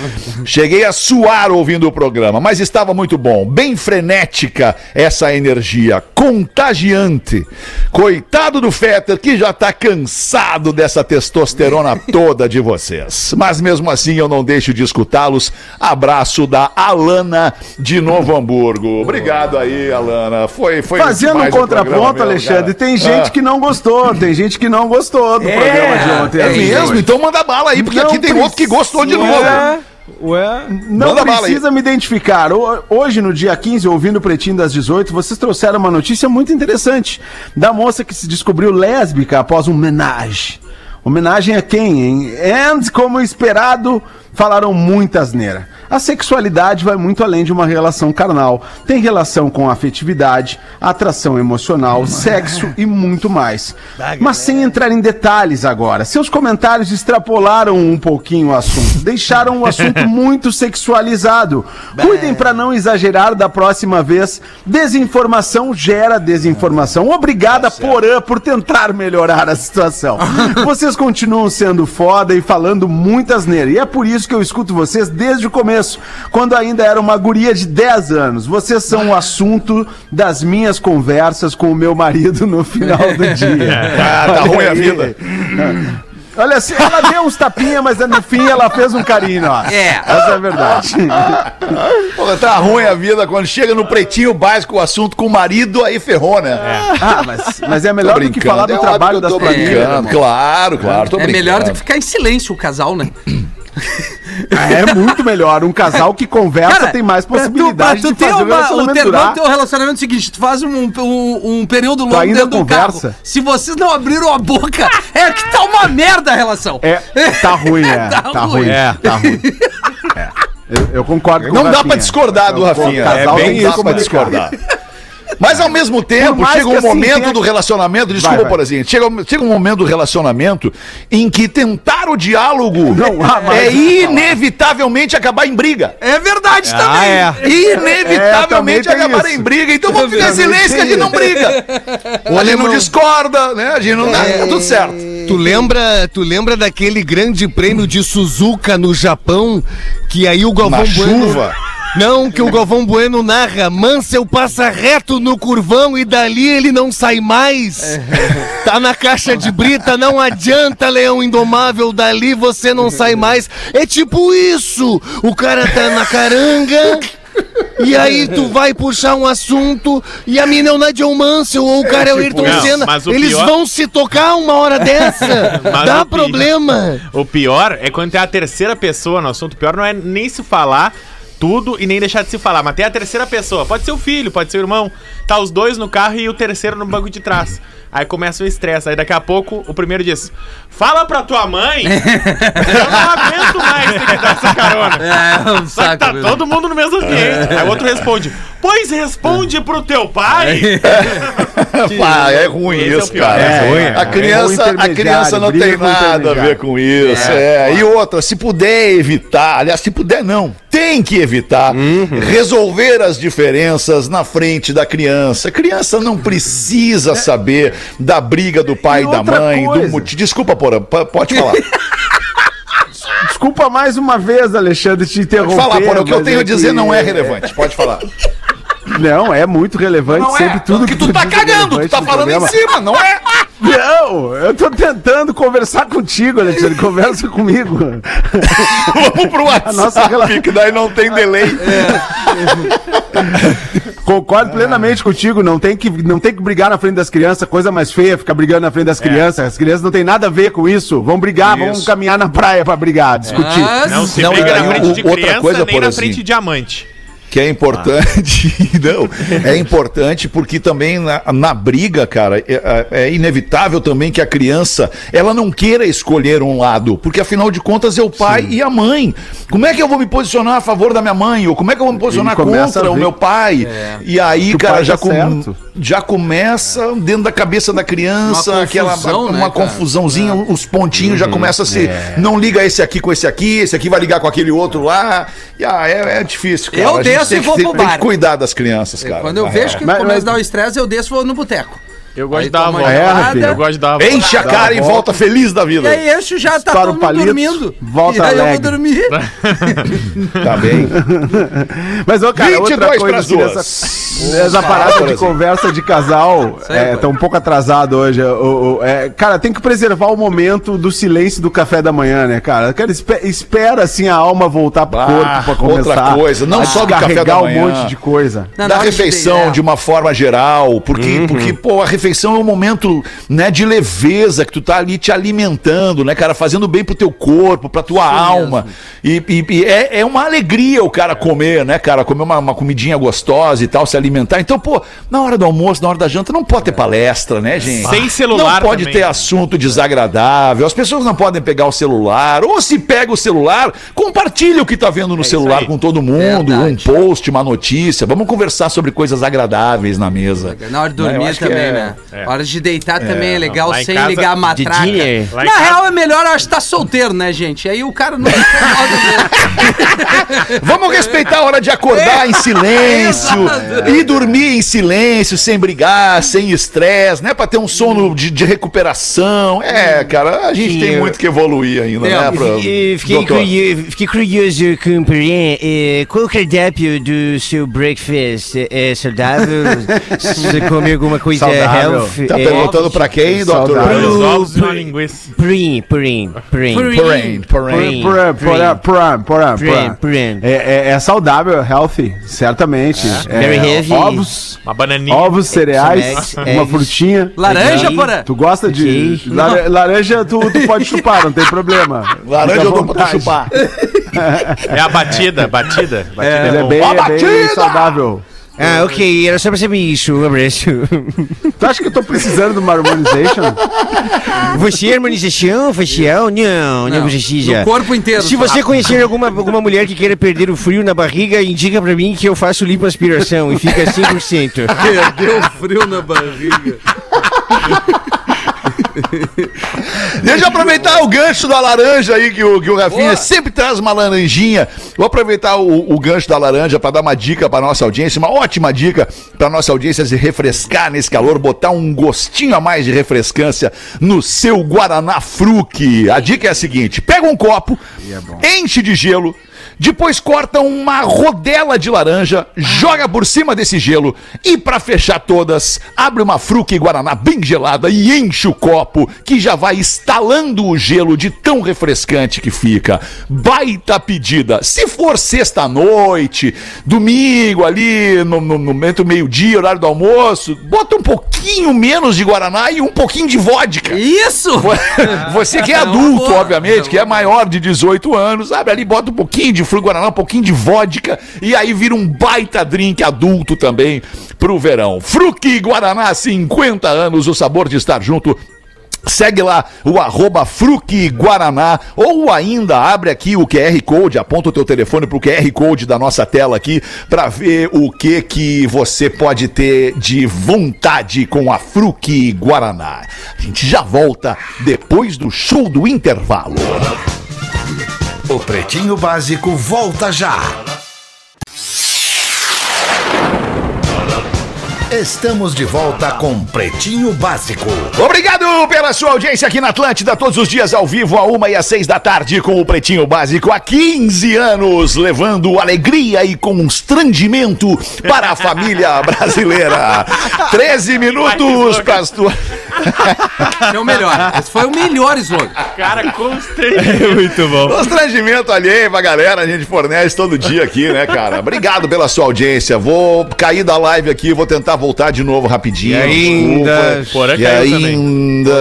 Cheguei a suar ouvindo o programa, mas estava muito bom. Bem frenética essa energia, contagiante. Coitado do Fetter, que já tá cansado dessa testosterona toda de vocês. Mas mesmo assim eu não deixo de escutá-los. Abraço da Alana de Novo Hamburgo. Obrigado aí, Alana. Foi, foi Fazendo um contraponto, Alexandre, tem gente Ah. que não gostou, tem gente que não gostou do programa de ontem. É assim, mesmo? hoje. Então manda bala aí, porque Não aqui tem outro que gostou de novo. Ué, ué. Não Manda bala aí. precisa me identificar. Ho- Hoje, no dia 15, ouvindo o Pretinho das 18, vocês trouxeram uma notícia muito interessante da moça que se descobriu lésbica após um homenagem. Homenagem a quem, hein? And, como esperado, falaram muita asneira. A sexualidade vai muito além de uma relação carnal. Tem relação com afetividade, atração emocional, sexo e muito mais. Mas sem entrar em detalhes agora. Seus comentários extrapolaram um pouquinho o assunto. Deixaram o assunto muito sexualizado. Cuidem para não exagerar da próxima vez. Desinformação gera desinformação. Obrigada, Porã, por tentar melhorar a situação. Vocês continuam sendo foda e falando muitas nele. E é por isso que eu escuto vocês desde o começo, quando ainda era uma guria de 10 anos. Vocês são o assunto das minhas conversas com o meu marido no final do dia. Ah, tá ruim a vida. Olha assim, ela deu uns tapinhas, mas no fim ela fez um carinho, ó. É. Essa é a verdade. Pô, tá ruim a vida quando chega no pretinho básico o assunto com o marido, aí ferrou, né? Ah, mas, mas é melhor do que falar do é trabalho das planilhas. irmão. Claro, claro, tô É melhor do que ficar em silêncio o casal, né? É muito melhor. Um casal que conversa tem mais possibilidade tu, tu de fazer o uma, o relacionamento ter, durar. teu relacionamento é o seguinte, tu faz um, um, um período longo ainda dentro do conversa? carro. Se vocês não abriram a boca, é que tá uma merda a relação. É, tá ruim, é. Tá tá, ruim. ruim. É, tá ruim. É. Eu, eu concordo com Não o dá pra discordar do O Rafinha. casal É tem bem dá pra discordar. Mas ao mesmo tempo, Por chega um assim, momento do relacionamento, desculpa, Vai, vai. Porazinho, chega, chega um momento do relacionamento em que tentar o diálogo Não é inevitavelmente acabar em briga. É verdade Ah, também. é. Inevitavelmente É, também acabar isso. em briga. Então vamos ficar em silêncio que a gente não briga. A gente não discorda, né? A gente não dá. Tá tudo certo. Tu lembra, tu lembra daquele grande prêmio de Suzuka no Japão? Que aí o Galvão Na Bueno. chuva. Não, que o Galvão Bueno narra. Mansell passa reto no curvão e dali ele não sai mais. Tá na caixa de brita, não adianta, Leão Indomável, dali você não sai mais. É tipo isso. O cara tá na caranga. E aí tu vai puxar um assunto e a mina é o Nigel Mansell ou o cara é o Ayrton Não, Senna. Eles pior- vão se tocar uma hora dessa. Mas Dá o problema. O pior é quando tem a terceira pessoa no assunto. O pior não é nem se falar tudo e nem deixar de se falar, mas tem a terceira pessoa. Pode ser o filho, pode ser o irmão. Tá os dois no carro e o terceiro no banco de trás. Aí começa o estresse. Aí daqui a pouco o primeiro diz: Fala pra tua mãe! eu não aguento mais ter que dar essa carona. É, um Só que saco tá mesmo. todo mundo no mesmo ambiente. Aí o outro responde: Pois responde pro teu pai. Pá, é ruim Esse é o isso, cara. É, ruim. é, a é criança, a criança não tem nada a ver com isso. É. E outra, se puder evitar, aliás, se puder não, tem que evitar Uhum. resolver as diferenças na frente da criança. A criança não precisa saber da briga do pai E e da mãe, do coisa. motivo. Desculpa, Porã, pode falar. Desculpa mais uma vez, Alexandre, te interromper. Pode falar, Porã. O que eu tenho a é dizer não é relevante. Pode falar. Não, é muito relevante. Não sempre é. tudo que tu tá diz é cagando, tu tá falando em programa. cima, não é? Não, eu tô tentando conversar contigo, Alexandre. Conversa comigo. Vamos pro WhatsApp, nossa rela- que daí não tem delay. Concordo plenamente contigo. Não tem, que, não tem que brigar na frente das crianças, coisa mais feia, ficar brigando na frente das crianças. As crianças não tem nada a ver com isso. Vão brigar, vamos Isso. caminhar na praia pra brigar, discutir. Mas- Não se Não, briga e na frente de outra criança coisa, nem na frente de diamante. Que é importante, não, é importante porque também na, na briga, cara, é, é inevitável também que a criança, ela não queira escolher um lado, porque afinal de contas é o pai e a mãe. Como é que eu vou me posicionar a favor da minha mãe? Ou como é que eu vou me posicionar começa contra o meu pai? E aí, cara, já, tá com- já começa dentro da cabeça da criança, Uma aquela confusão, uma né, cara? confusãozinha, os pontinhos já começam a se. Não liga esse aqui com esse aqui, esse aqui vai ligar com aquele outro lá. E, ah, é, é difícil, cara. Eu desço e vou pro Tem que bar. cuidar das crianças, cara. Quando eu vejo que começa a dar o estresse, eu desço e vou no boteco. Eu gosto Aí de dar É. Eu gosto de dar uma Enche a cara e volta. volta feliz da E vida. aí enche já tá todo mundo dormindo. volta e aí eu vou alegre. dormir. Tá bem. Mas, ô, cara, outra 22 coisa assim, nessa, nessa parada de conversa de casal, é, tá um pouco atrasado hoje. o- o- é, cara, tem que preservar o momento do silêncio do café da manhã, né, cara? Cara, espe- espera, assim, a alma voltar pro Ah, corpo pra começar. outra coisa, não a só do café da manhã. um monte de coisa. Não, da refeição é. de uma forma geral, porque, Uhum. porque pô, a refeição é um momento, né, de leveza que tu tá ali te alimentando, né, cara, fazendo bem pro teu corpo, pra tua alma. E, e- e é, é uma alegria o cara comer, né, cara, comer uma, uma comidinha gostosa e tal, se alimentar. Então, pô, na hora do almoço, na hora da janta, não pode ter palestra, né, gente? Sem celular Não pode também. ter assunto desagradável. As pessoas não podem pegar o celular. Ou se pega o celular, compartilha o que tá vendo no isso celular com todo mundo, Verdade. um post, uma notícia. Vamos conversar sobre coisas agradáveis na mesa. Na hora de Né, dormir também, é- né? É. Hora de deitar também é legal, sem casa, ligar a matraca. em Na casa- real, é melhor, eu acho, estar solteiro, né, gente? Aí o cara não. Vamos respeitar a hora de acordar em silêncio e dormir em silêncio, sem brigar, sem estresse, né? Pra ter um sono de, de recuperação. É, cara, a gente Sim, tem muito que evoluir ainda, É, né? E fiquei, curioso, fiquei curioso com o Perrin. eh, Qual o cardápio do seu breakfast? É saudável? Você come alguma coisa Saudável. Healthy? Tá É, perguntando pra quem, doutor? Saudável. Os ovos e uma linguiça. Porém, porém, porém, porém, purim, porém. purim. É, é- é saudável, healthy, certamente. É, Very heavy. Ovos, Uma bananinha. ovos, cereais, eggs, uma frutinha. Laranja, porra? Tu gosta de. Laranja, tu, pode chupar, não tem problema. Laranja eu dou pra vontade. chupar. É a batida, batida. é bem, é saudável. Ah, ok, era só pra saber isso. Um abraço. Tu acha que eu tô precisando de uma harmonization? Você é harmonização facial? Não, não, precisa. No corpo inteiro. Se você conhecer alguma, alguma mulher que queira perder o frio na barriga, indica pra mim que eu faço lipoaspiração e fica 100%. Perdeu frio na barriga. Deixa eu aproveitar o gancho da laranja aí, que o, que o Rafinha Boa. sempre traz uma laranjinha. Vou aproveitar o, o gancho da laranja para dar uma dica para nossa audiência, uma ótima dica para nossa audiência se refrescar nesse calor, botar um gostinho a mais de refrescância no seu Guaraná Fruc. A dica é a seguinte: pega um copo, enche de gelo. Depois corta uma rodela de laranja, joga por cima desse gelo e para fechar todas, abre uma fruque guaraná bem gelada e enche o copo que já vai estalando o gelo de tão refrescante que fica. Baita pedida. Se for sexta-noite, domingo ali no, no, no momento meio-dia, horário do almoço, bota um pouquinho menos de guaraná e um pouquinho de vodka. Isso! Você que é É uma adulto, boa. obviamente, que é maior de 18 anos, abre ali, bota um pouquinho de fruto guaraná, um pouquinho de vodka e aí vira um baita drink adulto também pro verão. Fruque Guaraná, 50 anos, o sabor de estar junto Segue lá o arroba Guaraná ou ainda abre aqui o QR Code, aponta o teu telefone pro QR Code da nossa tela aqui para ver o que que você pode ter de vontade com a Fruque Guaraná. A gente já volta depois do show do intervalo. O Pretinho Básico volta já. Estamos de volta com Pretinho Básico. Obrigado pela sua audiência aqui na Atlântida, todos os dias ao vivo, a uma e às seis da tarde, com o Pretinho Básico, há 15 anos, levando alegria e constrangimento para a família brasileira. 13 minutos para as tuas. Esse é o melhor. Esse foi o melhor slogan. Cara, constrangimento. Muito bom. Constrangimento alheio pra galera, a gente fornece todo dia aqui, né, cara? Obrigado pela sua audiência. Vou cair da live aqui, vou tentar voltar de novo rapidinho. E ainda- E ainda.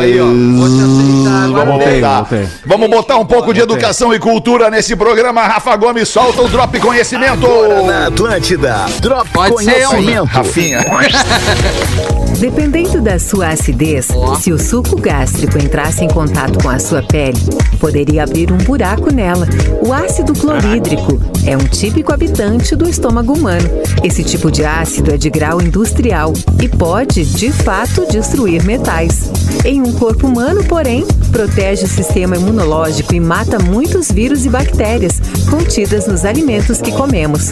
Aí, ó. Vou te aceitar agora. Vamos Voltei, voltar. voltei. Vamos botar um pouco de educação e cultura nesse programa. Rafa Gomes, solta o Drop Conhecimento. Na Atlântida, Drop Pode ser eu, Conhecimento. Rafinha. Dependendo da sua acidez, se o suco gástrico entrasse em contato com a sua pele, poderia abrir um buraco nela. O ácido clorídrico é um típico habitante do estômago humano. Esse tipo de ácido é de grau industrial e pode, de fato, destruir metais. Em um corpo humano, porém, protege o sistema imunológico e mata muitos vírus e bactérias contidas nos alimentos que comemos.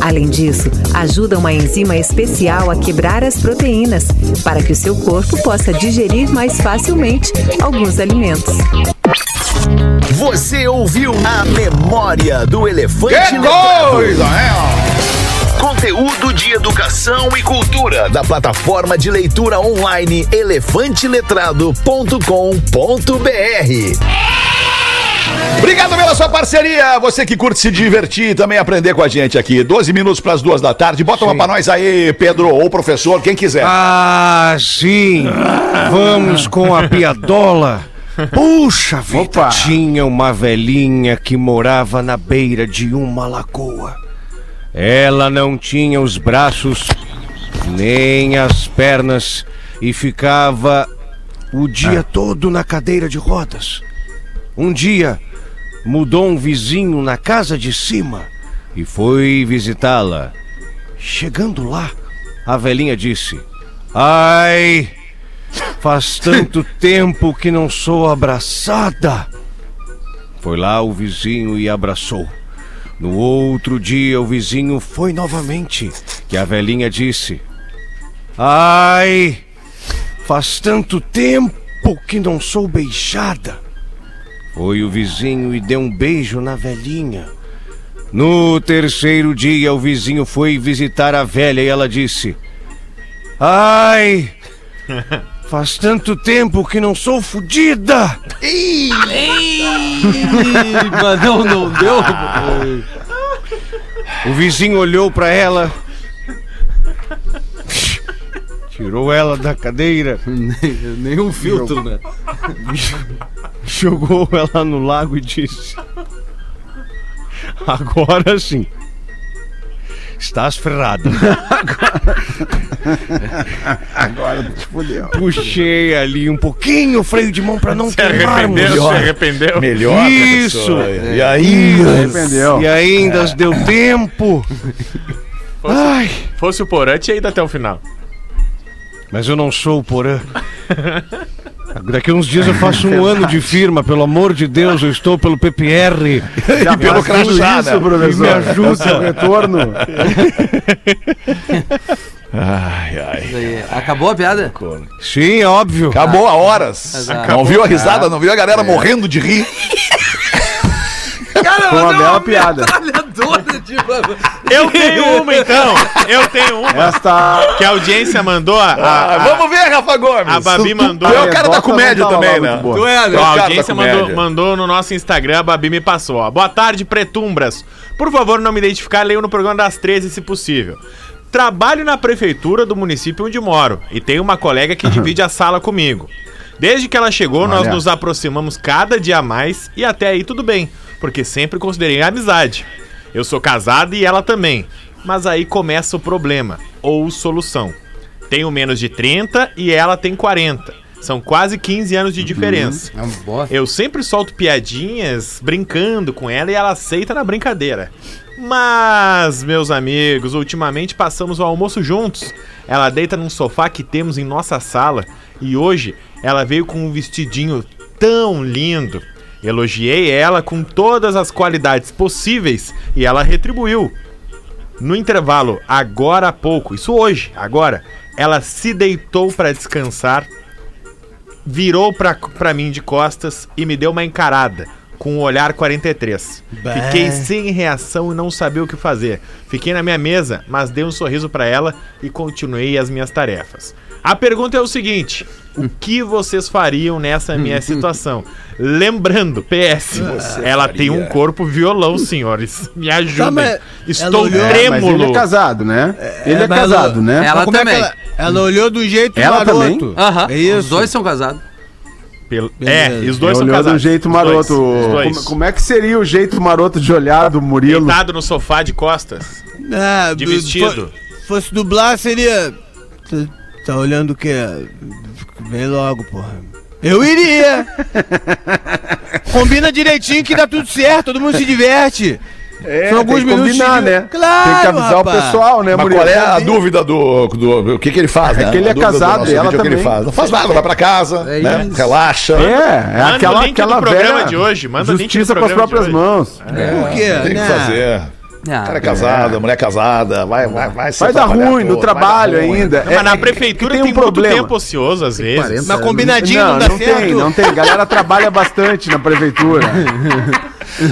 Além disso, ajuda uma enzima especial a quebrar as proteínas para que o seu corpo possa digerir mais facilmente alguns alimentos. Você ouviu a memória do elefante Que coisa, né? Conteúdo de educação e cultura da plataforma de leitura online elefanteletrado.com.br. Obrigado pela sua parceria. Você que curte se divertir e também aprender com a gente aqui. 12 minutos para as duas da tarde. Bota uma pra nós aí, Pedro, ou professor, quem quiser. Ah, sim. Vamos com a piadola. Puxa vida, Opa. tinha uma velhinha que morava na beira de uma lagoa. Ela não tinha os braços nem as pernas e ficava o dia todo na cadeira de rodas. Um dia mudou um vizinho na casa de cima e foi visitá-la. Chegando lá, a velhinha disse: Ai, faz tanto tempo que não sou abraçada. Foi lá o vizinho e abraçou. No outro dia, o vizinho foi novamente, que a velhinha disse: Ai, faz tanto tempo que não sou beijada. Foi o vizinho e deu um beijo na velhinha. No terceiro dia, o vizinho foi visitar a velha e ela disse: Ai, faz tanto tempo que não sou fodida. Mas não, não deu. O vizinho olhou pra ela, tirou ela da cadeira, Nenhum filtro, né? jogou ela no lago e disse: Agora sim. Estás ferrado. Agora te fudeu. Puxei ali um pouquinho o freio de mão pra não Se queimarmos. arrependeu, se arrependeu. Melhor, Isso. professor. E aí? Arrependeu. E ainda deu tempo. Ai, Fosse o Porã, tinha ido até o final. mas eu não sou o Porã. Daqui a uns dias eu faço um ano de firma, pelo amor de Deus, eu estou pelo PPR. E pelo crachá, isso, professor. Me ajuda. É o seu retorno. Ai, ai. Acabou a piada? Sim, óbvio. Acabou a horas. Exato. Não viu a risada, não viu a galera morrendo de rir. Cara, Foi uma bela piada. Metralhadora de Eu tenho uma, então. Eu tenho uma. Esta. Que a audiência mandou. A, a- Ah, vamos ver, Rafa Gomes. a Babi mandou. Tu é o cara da comédia também, né? Tu é, né? a audiência mandou, mandou no nosso Instagram, a Babi me passou. Ó. Boa tarde, pretumbras. Por favor, não me identificar, leio no programa das 13, se possível. Trabalho na prefeitura do município onde moro e tenho uma colega que divide a sala comigo. Desde que ela chegou, nós Olha. nos aproximamos cada dia mais e até aí tudo bem, porque sempre considerei a amizade. Eu sou casado e ela também. Mas aí começa o problema, ou solução. Tenho menos de 30 e ela tem 40. São quase 15 anos de diferença. É uma boa. Eu sempre solto piadinhas brincando com ela e ela aceita na brincadeira. Mas, meus amigos, ultimamente passamos o almoço juntos. Ela deita num sofá que temos em nossa sala e hoje ela veio com um vestidinho tão lindo. Elogiei ela com todas as qualidades possíveis e ela retribuiu. No intervalo, agora há pouco, isso hoje, agora, ela se deitou para descansar, virou pra mim de costas e me deu uma encarada, com o olhar 43. Fiquei sem reação e não sabia o que fazer. Fiquei na minha mesa, mas dei um sorriso pra ela e continuei as minhas tarefas. A pergunta é o seguinte: o que vocês fariam nessa minha situação? Lembrando, PS, ela tem um corpo violão, senhores. Me ajudem. mas Estou olhou- É, mas ele trêmulo. é casado, né? ele é mas casado, ela- né? Ela é também. ela, ela olhou do jeito Ela maroto. Aham. É isso. Os dois são casados. Pelo- É, os dois são Olhou casados. do jeito Os maroto. dois, os dois. Como, como é que seria o jeito maroto de olhar do Murilo? Deitado no sofá de costas. Ah, De vestido. fo- fosse dublar, seria. Tá- olhando o quê? Vem logo, porra. Eu iria! Combina direitinho que dá tudo certo, todo mundo se diverte. É, São alguns tem que combinar, minutinhos. né? Claro, Tem que avisar rapaz. o pessoal, né, Mas Murilo? qual é a dúvida do, do. O que, que ele faz, né? que ele é do casado e ela é o que ele também. faz. Não faz nada, vai pra casa, É né? isso. Relaxa. É, é Manda aquela, do programa velha de hoje, manda do justiça com as de próprias mãos. Por quê? Tem que Né? fazer. Ah, Cara casada, mulher casada, vai, vai, vai. se Vai dar ruim no trabalho ruim. ainda. Não, É- mas na é- prefeitura que tem, um problema. tempo ocioso, às vezes. Mas combinadinho não, Não, dá não certo. tem, não tem. Galera trabalha bastante na prefeitura.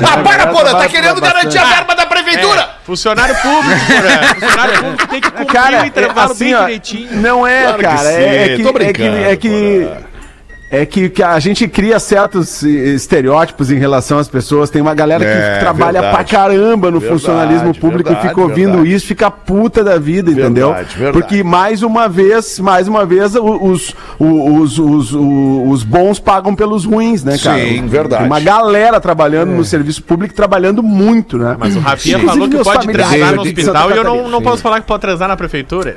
Ah, para, porra, tá querendo bastante. garantir a verba da prefeitura! É, funcionário público, porra. Funcionário público tem que cumprir Cara, o intervalo é assim, bem ó, direitinho. Não é, Claro que cara. sim, é, é que, tô é que, é que, é que, que a gente cria certos estereótipos em relação às pessoas. Tem uma galera que É, trabalha verdade. pra caramba no Verdade, funcionalismo público verdade, e fica ouvindo verdade. isso, fica puta da vida, entendeu? Verdade, verdade. Porque mais uma vez, mais uma vez, os, os, os, os bons pagam pelos ruins, né, cara? Sim, verdade. Tem uma galera trabalhando no serviço público, trabalhando muito, né? Mas o Rafinha falou que pode transar no hospital e eu não, não posso falar que pode transar na prefeitura.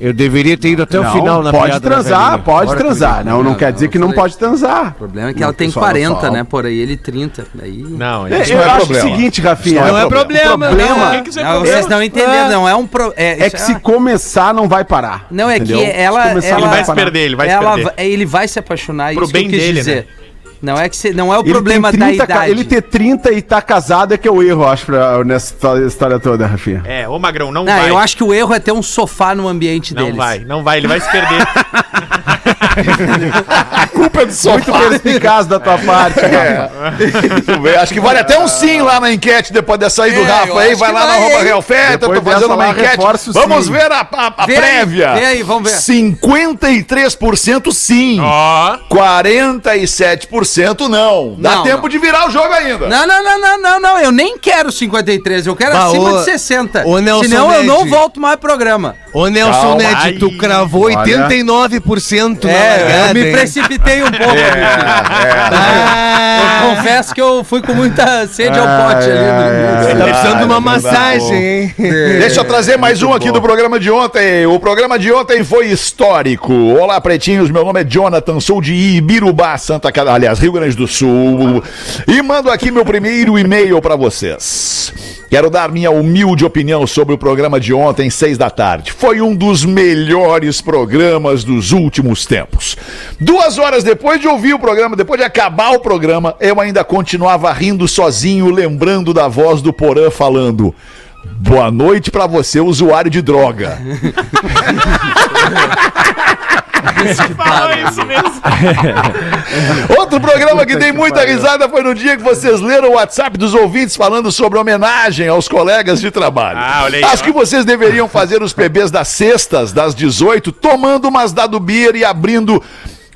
Eu deveria ter ido até o Não, final na pode transar, pode Bora, transar. Não, não Não, quer dizer não, que não pode transar. O problema é que Não, ela tem pessoal, 40, pessoal. né? Por aí ele 30. Daí... Não, É, isso eu não é acho problema. o seguinte, Rafinha. Isso Não é problema, O problema não. É Não, problema? vocês não entenderam, não é um pro... é que se começar, não vai parar. Não, é entendeu? que ela. Ele não vai se perder, ele vai se perder. Ele vai se apaixonar, Pro isso bem dele, dizer. né? Não é que se, não é o Ele problema tem da 30, ca- idade. Ele ter 30 e tá casado é que é o erro, acho, pra, nessa história- toda, Rafinha. É, ô Magrão, não Não, vai. eu acho que o erro é ter um sofá no ambiente Não deles. vai, não vai, ele vai se perder. A culpa é do Muito sofá. perspicaz da tua parte, É. Ver, Acho que vale até um sim lá na enquete depois dessa aí do É, eu Rafa aí. acho Vai que lá na vai, arroba hein? Real Feta, tô fazendo uma enquete. reforço Vamos sim. ver a, a- a Vê aí, prévia. vê aí, vamos ver. 53% sim. Ó, 47% não. Dá Não, tempo não. de virar o jogo ainda. Não, não, não, não, não, não. Eu nem quero 53, eu quero Bah, acima ô- de 60. ô, Nelson Senão eu não Ned. volto mais ao programa. Ô Nelson Calma Ned, tu cravou Olha. 89% na É, eu largada, me hein? precipitei um pouco. É, Ah, Eu confesso que eu fui com muita sede ao pote ali início. Você tá Verdade, precisando de uma massagem, hein? Deixa eu trazer mais um aqui do programa de ontem. O programa de ontem foi histórico. Olá, pretinhos. Meu nome é Jonathan, sou de Ibirubá, Santa Catarina, aliás, Rio Grande do Sul. E mando aqui meu primeiro e-mail para vocês. Quero dar minha humilde opinião sobre o programa de ontem, seis da tarde. Foi um dos melhores programas dos últimos tempos. Duas horas depois de ouvir o programa, depois de acabar o programa, eu ainda continuava rindo sozinho, lembrando da voz do Porã falando. Boa noite pra você, usuário de droga. falou isso mesmo. Outro programa que dei muita risada foi no dia que vocês leram o WhatsApp dos ouvintes falando sobre homenagem aos colegas de trabalho. Ah, olha aí, Acho ó. que vocês deveriam fazer os PBs das sextas, das 18, tomando umas dado beer e abrindo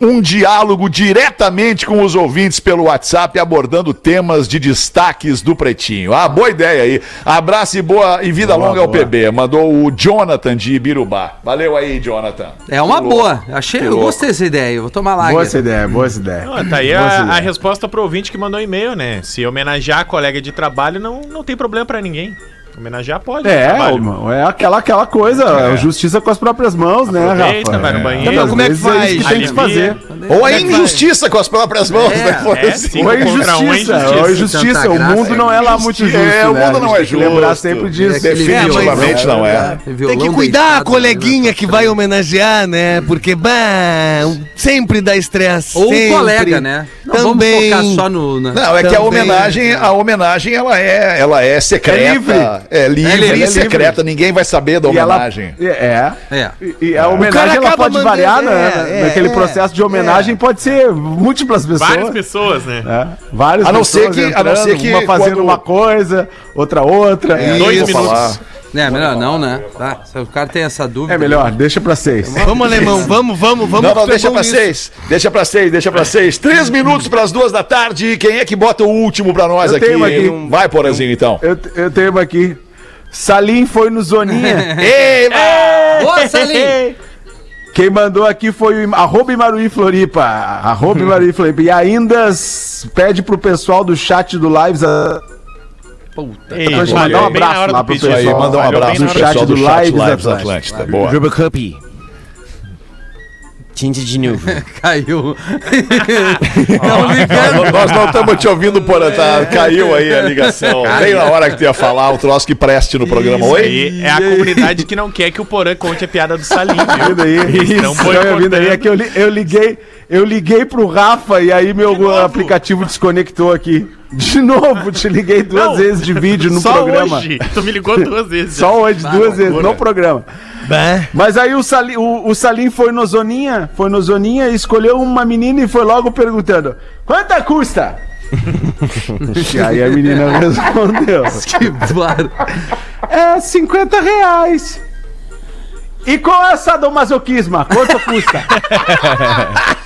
um diálogo diretamente com os ouvintes pelo WhatsApp, abordando temas de destaques do Pretinho. Ah, boa ideia aí. Abraço e boa e vida longa ao PB. Mandou o Jonathan de Ibirubá. Valeu aí, Jonathan. É uma Que louco. boa. Achei, Que eu gostei dessa ideia. Eu vou tomar lá. Boa essa ideia, boa essa ideia. Não, tá aí Boa a, a ideia. resposta pro ouvinte que mandou e-mail, né? Se homenagear a colega de trabalho, não, não tem problema pra ninguém. Homenagear pode. É, trabalho. o- é aquela, aquela coisa, É. justiça com as próprias mãos, né, Aproveita, Rafa? vai no É. banheiro. Então, Como é que às vezes faz? isso que tem que fazer. Ou a injustiça com as próprias mãos, É, né? Foi é, assim. sim. Ou a é injustiça, injustiça. ou a injustiça. O mundo não é lá muito justo. É, o né? mundo não é tem que lembrar justo. sempre disso. Definitivamente não é. Tem que cuidar a coleguinha que vai homenagear, né? Porque, bah, sempre dá estresse. Ou o colega, né? Não Também. vamos focar só no... na- Não, é que a Também. homenagem, a homenagem ela é, ela é secreta, É livre. é livre, É livre, e é livre. secreta, ninguém vai saber da E ela- homenagem. É. É. E- E a cara homenagem ela pode mandando- variar, né? é, é, Naquele é, processo de homenagem pode ser múltiplas pessoas. Várias pessoas, né? É, várias A não ser pessoas que- a não ser que uma fazendo quando- uma coisa, outra outra. É, Dois minutos. falar. É, melhor não, né? Tá, se o cara tem essa dúvida... É melhor, deixa pra seis. Vamos, alemão, vamos, vamos, vamos. Não, não, é deixa pra nisso. seis. Deixa pra seis, deixa pra seis. Três minutos pras duas da tarde. Quem é que bota o último pra nós Eu aqui? tenho aqui. Vai, Porazinho, então. Eu, eu tenho aqui. Salim foi no Zoninha. Ei, Ô, Salim! Quem mandou aqui foi o arroba Imaruí Floripa. Arroba Imaruí Floripa. E ainda pede pro pessoal do chat do Lives a, Puta. Ei, mandar um abraço lá pro pessoal. manda um abraço no hora do chat Lives Atlântica. Boa. Juba Cup. Tinta de novo. Caiu. Não ligando. Nós não estamos te ouvindo, Porã. Tá, caiu aí a ligação. Bem na hora que tu ia falar, o troço que preste no programa. Isso Oi? aí é a comunidade que não quer que o Porã conte a piada do Salim, viu? Vindo aí. Isso, tá vindo aí. É que eu, li- eu liguei, eu liguei pro Rafa e aí meu aplicativo desconectou aqui. De novo, te liguei duas Não, vezes de vídeo no Só programa. hoje. Tu me ligou duas vezes. Só hoje, duas vezes, no programa. Bah. Mas aí o Salim, o, o Salim foi no Zoninha, foi no Zoninha, escolheu uma menina e foi logo perguntando: quanto custa? e aí a menina respondeu: Que bar... É 50 reais. E qual é sadomasoquismo? Quanto custa?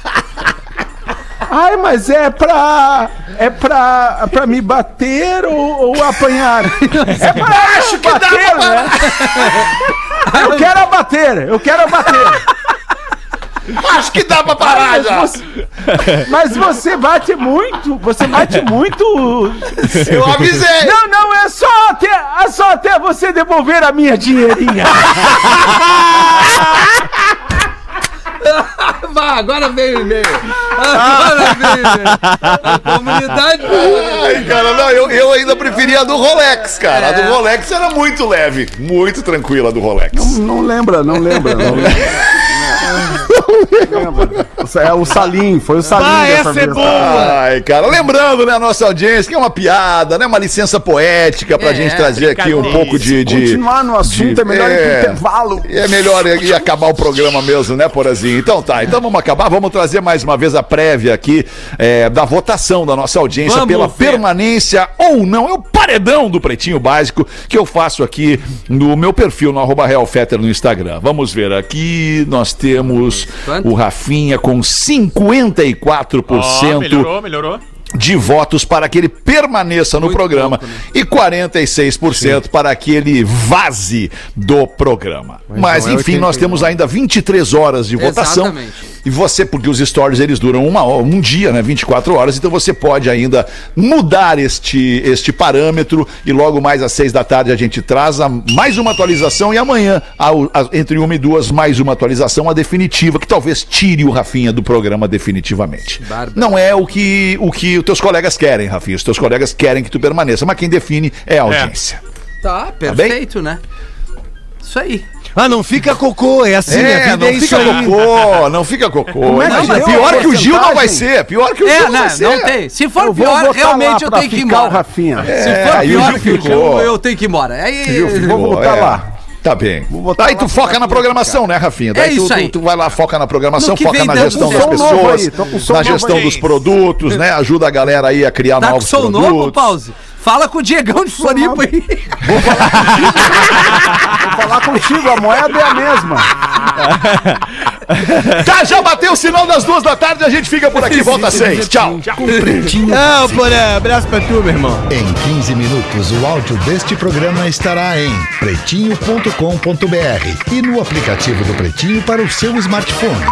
Ai, mas é pra. É pra, pra me bater ou, ou apanhar? É pra acho que bater, né? Eu quero abater, eu quero abater. Acho que dá pra parar Mas já. você, mas você bate muito, você bate muito. Eu avisei. Não, não, é só até, é só até você devolver a minha dinheirinha. Vá, agora veio o e-mail. Agora veio o e-mail. A comunidade... Ai, cara, não, eu, eu ainda preferia a do Rolex, cara. A do Rolex era muito leve, muito tranquila a do Rolex. Não não lembra, não lembra. Não lembra. É o Salim, foi o Salim Ah, dessa essa é vez. boa. Ai, cara, lembrando, né, a nossa audiência, que é uma piada, né, uma licença poética pra É, gente trazer aqui um pouco de... de Continuar no assunto de- é melhor é. intervalo. É melhor ir acabar o programa mesmo, né, Porazinho? Então tá, então vamos acabar, vamos trazer mais uma vez a prévia aqui é, da votação da nossa audiência Vamos pela ver. permanência ou não. É o paredão do Pretinho Básico que eu faço aqui no meu perfil, no arroba Real Fetter no Instagram. Vamos ver aqui, nós temos Quanto? o Rafinha com 54% Ó, melhorou, melhorou. De votos para que ele permaneça no Muito programa pouco, né? e 46% para que ele vaze do programa. Mas, não é enfim, nós 89. temos ainda 23 horas de votação. Exatamente. E você, porque os stories eles duram uma hora, um dia, né? 24 horas, então você pode ainda mudar este, este parâmetro e logo mais às seis da tarde a gente traz a- mais uma atualização e amanhã, ao- a- entre uma e duas, mais uma atualização, a definitiva, que talvez tire o Rafinha do programa definitivamente. Bárbaro. Não é o que, o que os teus colegas querem, Rafinha. Os teus colegas querem que tu permaneça, mas quem define é a audiência. Tá, perfeito, né? Isso aí. Ah, não fica cocô, é assim, a É, vida não é isso fica aí. cocô, não fica cocô. Como é Imagina, deu pior que o Gil não vai ser, pior que o É, Gil não vai não, ser. não tem. Se for Eu vou pior, realmente eu tenho que ir embora. Se É, for pior Gil que o Gil, ficou. eu tenho que ir embora. Aí, Vou voltar é. lá. Tá bem. botar Aí lá tu foca na programação, né, Rafinha? Daí É tu, isso aí. Tu, tu vai lá, foca na programação, foca na gestão das pessoas, com na gestão dos produtos, né? Ajuda a galera aí a criar Tá com novos som produtos. novo, Pause? Fala com o Diegão de Floripa aí. Vou falar contigo, a moeda é a mesma. Tá, já bateu o sinal das duas da tarde, a gente fica por aqui, volta às seis. Tchau. Pretinho Não, porra, abraço pra tu, meu irmão. Em 15 minutos, o áudio deste programa estará em pretinho.com.br e no aplicativo do Pretinho para o seu smartphone.